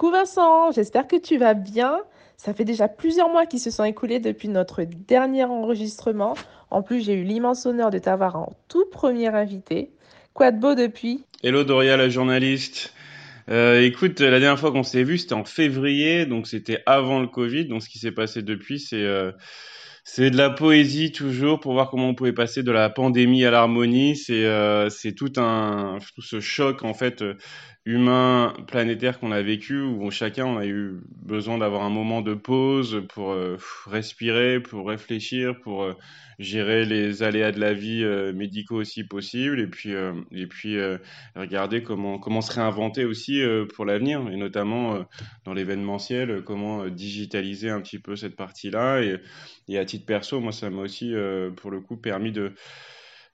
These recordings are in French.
Coucou Vincent, j'espère que tu vas bien. Ça fait déjà plusieurs mois qui se sont écoulés depuis notre dernier enregistrement. En plus, j'ai eu l'immense honneur de t'avoir en tout premier invité. Quoi de beau depuis? Hello Doria, la journaliste. Euh, écoute, la dernière fois qu'on s'est vu, c'était en février, donc c'était avant le Covid. Donc ce qui s'est passé depuis, c'est euh, c'est de la poésie toujours pour voir comment on pouvait passer de la pandémie à l'harmonie. C'est euh, c'est tout un tout ce choc en fait humain planétaire qu'on a vécu où chacun on a eu besoin d'avoir un moment de pause pour euh, respirer, pour réfléchir, pour euh, gérer les aléas de la vie euh, médicaux aussi possible et puis et puis regarder comment comment se réinventer aussi pour l'avenir et notamment dans l'événementiel comment digitaliser un petit peu cette partie-là et, et à titre perso moi ça m'a aussi pour le coup permis de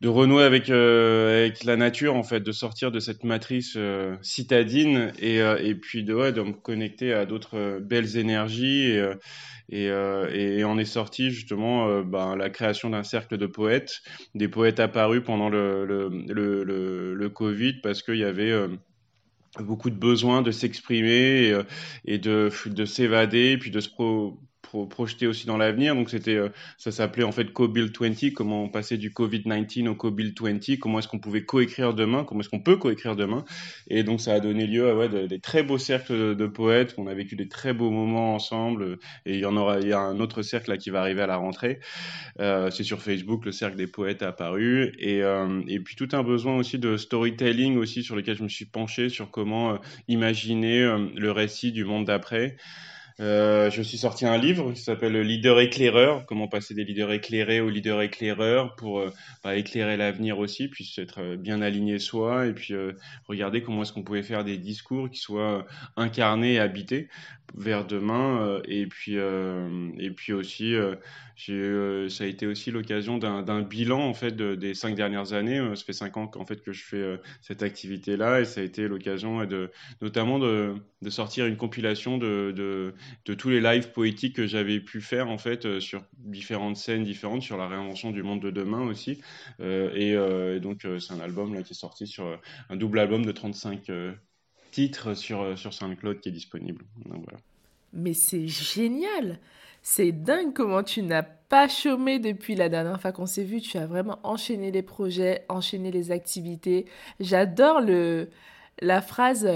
de renouer avec euh, avec la nature en fait de sortir de cette matrice euh, citadine et euh, et puis de ouais, de me connecter à d'autres belles énergies et et, et, on est sorti justement ben, la création d'un cercle de poètes des poètes apparus pendant le le le, le, Covid parce qu'il y avait beaucoup de besoin de s'exprimer et, et, de, de s'évader, puis de se pro, projeter aussi dans l'avenir. Donc c'était, euh, ça s'appelait en fait Co-Build 20, comment on passait du Covid-19 au Co-Build 20, comment est-ce qu'on pouvait coécrire demain, comment est-ce qu'on peut coécrire demain. Et donc ça a donné lieu à ouais, des très beaux cercles de, poètes, on a vécu des très beaux moments ensemble. Et il y en aura, il y a un autre cercle là qui va arriver à la rentrée. Euh, c'est sur Facebook, le cercle des poètes est apparu. Et, euh, et puis tout un besoin aussi de storytelling aussi sur lequel je me suis penché sur comment imaginer le récit du monde d'après. Euh, je suis sorti un livre qui s'appelle Leader éclaireur, comment passer des leaders éclairés aux leaders éclaireurs pour euh, bah, éclairer l'avenir aussi, puis être euh, bien aligné soi et puis regarder comment est-ce qu'on pouvait faire des discours qui soient incarnés et habités vers demain et puis et puis aussi j'ai ça a été aussi l'occasion d'un bilan en fait de, des cinq dernières années ça fait cinq ans qu'en fait que je fais cette activité là et ça a été l'occasion de notamment de, sortir une compilation de, de tous les lives poétiques que j'avais pu faire en fait euh, sur différentes scènes différentes, sur la réinvention du monde de demain aussi. Euh, euh, et, donc c'est un album là qui est sorti sur un double album de 35 titres sur, sur SoundCloud qui est disponible. Mais c'est génial C'est dingue comment tu n'as pas chômé depuis la dernière fois qu'on s'est vu. Tu as vraiment enchaîné les projets, enchaîné les activités. J'adore le la phrase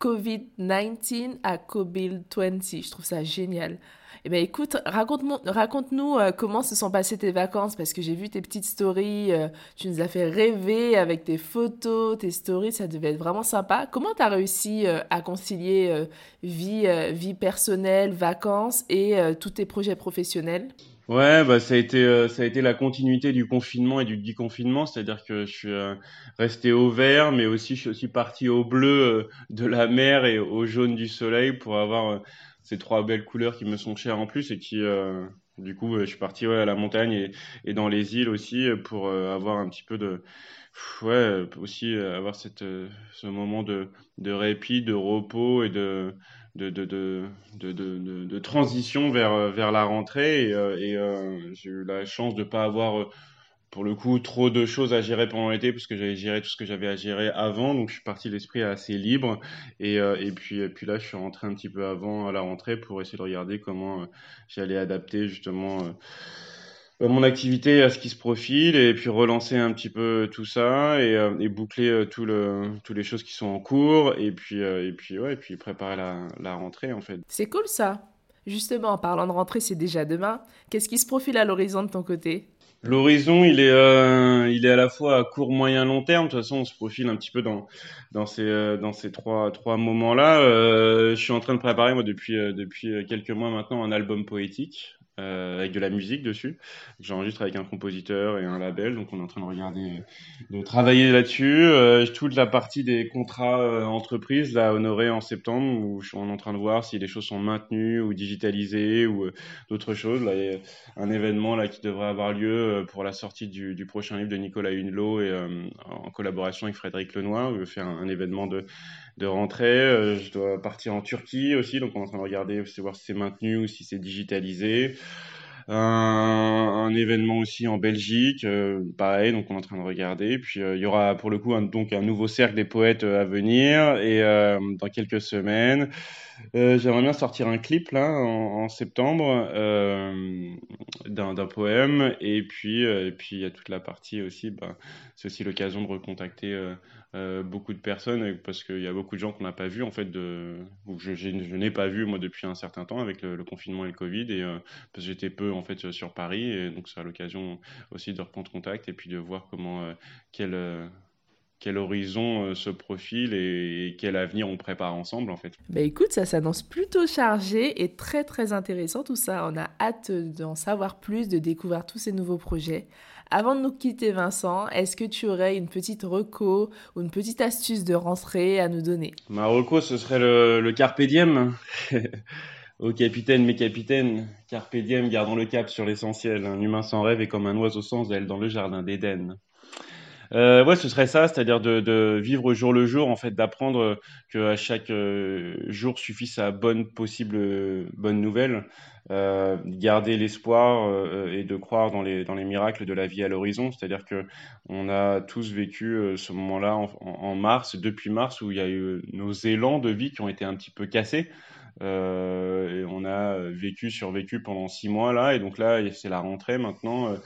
COVID-19 à COVID-20. Je trouve ça génial. Eh bien, écoute, raconte-nous raconte euh, comment se sont passées tes vacances, parce que j'ai vu tes petites stories, euh, tu nous as fait rêver avec tes photos, tes stories, ça devait être vraiment sympa. Comment tu as réussi euh, à concilier vie, vie personnelle, vacances et tous tes projets professionnels? Ouais, bah ça a été euh, ça a été la continuité du confinement et du déconfinement, c'est-à-dire que je suis euh, resté au vert, mais aussi je suis aussi parti au bleu euh, de la mer et au jaune du soleil pour avoir ces trois belles couleurs qui me sont chères en plus et qui du coup je suis parti ouais, à la montagne et, et dans les îles aussi pour avoir un petit peu de ouais aussi avoir cette ce moment de de répit, de repos et de de, de, de, de, transition vers, vers la rentrée. Et, euh, et euh, j'ai eu la chance de ne pas avoir, euh, pour le coup, trop de choses à gérer pendant l'été, parce que j'avais géré tout ce que j'avais à gérer avant. Donc, je suis parti l'esprit assez libre. Et, et, puis, puis là, je suis rentré un petit peu avant à la rentrée pour essayer de regarder comment j'allais adapter justement euh, mon activité à ce qui se profile et puis relancer un petit peu tout ça et, euh, boucler euh, tout le, toutes les choses qui sont en cours et puis, et puis, et puis préparer la, la rentrée en fait. C'est cool ça. Justement, en parlant de rentrée, c'est déjà demain. Qu'est-ce qui se profile à l'horizon de ton côté? L'horizon, il est, euh, il est à la fois à court, moyen, long terme. De toute façon, on se profile un petit peu dans, dans ces, dans ces trois, trois moments-là. Euh, je suis en train de préparer, moi, depuis, depuis quelques mois maintenant, un album poétique euh, avec de la musique dessus. J'enregistre avec un compositeur et un label, donc on est en train de regarder, de travailler là-dessus. Euh, toute la partie des contrats euh, entreprises, là, honorés en septembre, où je suis en train de voir si les choses sont maintenues ou digitalisées ou euh, d'autres choses. Là, il y a un événement là qui devrait avoir lieu pour la sortie du, du prochain livre de Nicolas Hunelot et en collaboration avec Frédéric Lenoir. On veut faire un, événement de de rentrée. je dois partir en Turquie aussi, donc on est en train de regarder, voir si c'est maintenu ou si c'est digitalisé. Un, événement aussi en Belgique, euh, pareil, donc on est en train de regarder. Puis euh, il y aura pour le coup un, donc un nouveau cercle des poètes euh, à venir et dans quelques semaines. J'aimerais bien sortir un clip là en, septembre d'un poème et puis et puis il y a toute la partie aussi. Ben, c'est aussi l'occasion de recontacter beaucoup de personnes parce qu'il y a beaucoup de gens qu'on n'a pas vu en fait de ou je, je n'ai pas vu moi depuis un certain temps avec le, confinement et le Covid et parce que j'étais peu en fait sur Paris. Et donc, c'est l'occasion aussi de reprendre contact et puis de voir comment, euh, quel, euh, quel horizon euh, se profile et, quel avenir on prépare ensemble en fait. Bah écoute, ça s'annonce plutôt chargé et très très intéressant tout ça. On a hâte d'en savoir plus, de découvrir tous ces nouveaux projets. Avant de nous quitter Vincent, est-ce que tu aurais une petite reco ou une petite astuce de rentrée à nous donner? Ma reco, ce serait le, le carpe diem. Au capitaine, mes capitaines, carpe diem, gardons le cap sur l'essentiel. Un humain sans rêve est comme un oiseau sans aile dans le jardin d'Éden. Euh, ouais, ce serait ça, c'est-à-dire de, de, vivre jour le jour, en fait, d'apprendre que à chaque euh, jour suffit sa bonne possible bonne nouvelle, euh, garder l'espoir euh, et de croire dans les dans les miracles de la vie à l'horizon, c'est-à-dire que on a tous vécu euh, ce moment-là en, en, mars, depuis mars, où il y a eu nos élans de vie qui ont été un petit peu cassés. Euh, et on a vécu, survécu pendant six mois là, et donc là, c'est la rentrée maintenant, euh,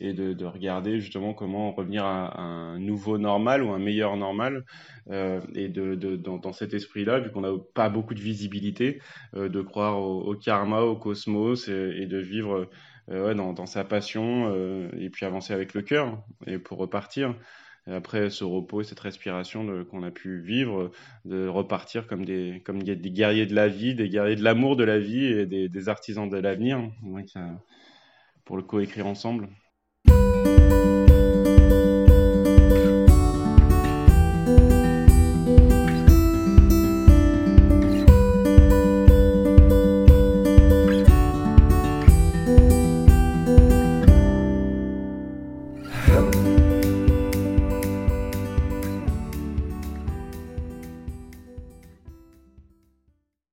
et de, de, regarder justement comment revenir à, un nouveau normal ou un meilleur normal, euh, et de, dans, cet esprit-là, vu qu'on n'a pas beaucoup de visibilité, euh, de croire au, karma, au cosmos, et, et de vivre ouais, dans, sa passion, et puis avancer avec le cœur, et pour repartir après ce repos, cette respiration qu'on a pu vivre, de repartir comme des, comme des guerriers de la vie, des guerriers de l'amour de la vie et des, des artisans de l'avenir, pour le coécrire ensemble. Música